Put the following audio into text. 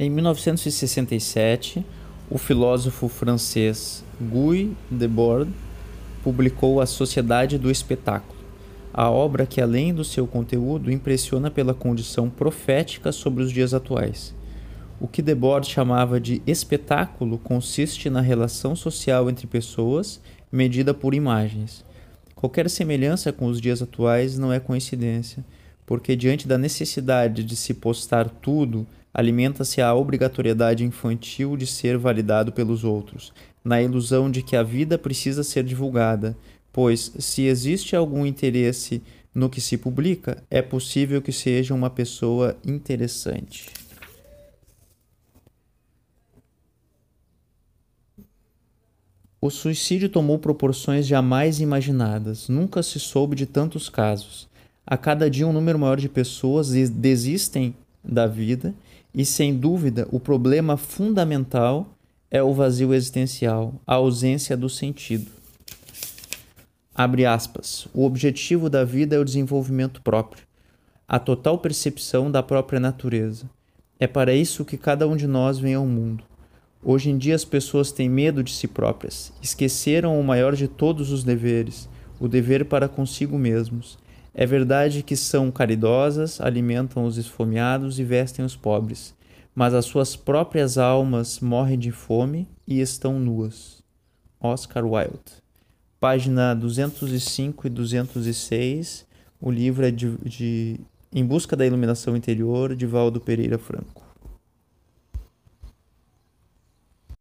Em 1967, o filósofo francês Guy Debord publicou A Sociedade do Espetáculo, a obra que, além do seu conteúdo, impressiona pela condição profética sobre os dias atuais. O que Debord chamava de espetáculo consiste na relação social entre pessoas medida por imagens. Qualquer semelhança com os dias atuais não é coincidência, porque diante da necessidade de se postar tudo, alimenta-se a obrigatoriedade infantil de ser validado pelos outros, na ilusão de que a vida precisa ser divulgada, pois, se existe algum interesse no que se publica, é possível que seja uma pessoa interessante. O suicídio tomou proporções jamais imaginadas. Nunca se soube de tantos casos. A cada dia, um número maior de pessoas desistem da vida e, sem dúvida, o problema fundamental é o vazio existencial, a ausência do sentido. Abre aspas. O objetivo da vida é o desenvolvimento próprio, a total percepção da própria natureza. É para isso que cada um de nós vem ao mundo. Hoje em dia as pessoas têm medo de si próprias, esqueceram o maior de todos os deveres, o dever para consigo mesmos. É verdade que são caridosas, alimentam os esfomeados e vestem os pobres, mas as suas próprias almas morrem de fome e estão nuas. Oscar Wilde. Página 205 e 206. O livro é de, de Em Busca da Iluminação Interior, de Valdo Pereira Franco.